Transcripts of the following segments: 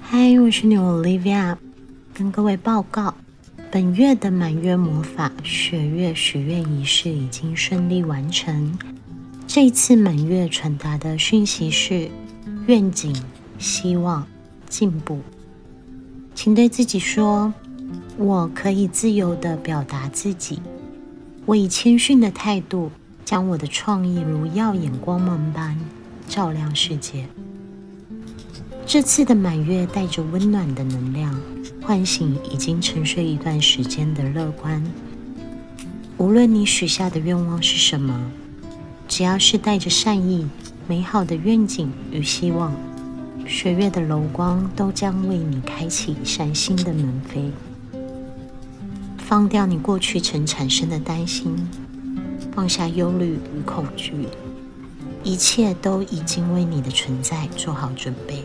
嗨，我是女 Olivia，跟各位报告，本月的满月魔法雪月许愿仪式已经顺利完成。这一次满月传达的讯息是愿景、希望、进步，请对自己说：“我可以自由的表达自己。”我以谦逊的态度，将我的创意如耀眼光芒般照亮世界。这次的满月带着温暖的能量，唤醒已经沉睡一段时间的乐观。无论你许下的愿望是什么，只要是带着善意、美好的愿景与希望，水月的柔光都将为你开启崭新的门扉。放掉你过去曾产生的担心，放下忧虑与恐惧，一切都已经为你的存在做好准备。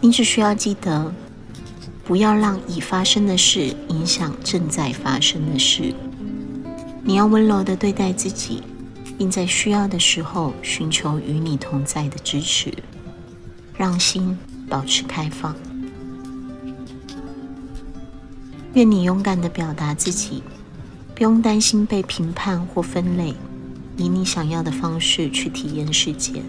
你只需要记得，不要让已发生的事影响正在发生的事。你要温柔的对待自己，并在需要的时候寻求与你同在的支持，让心保持开放。愿你勇敢的表达自己，不用担心被评判或分类，以你想要的方式去体验世界。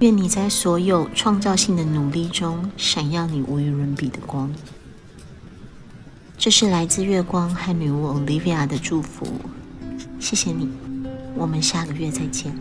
愿你在所有创造性的努力中闪耀你无与伦比的光。这是来自月光和女巫 Olivia 的祝福，谢谢你，我们下个月再见。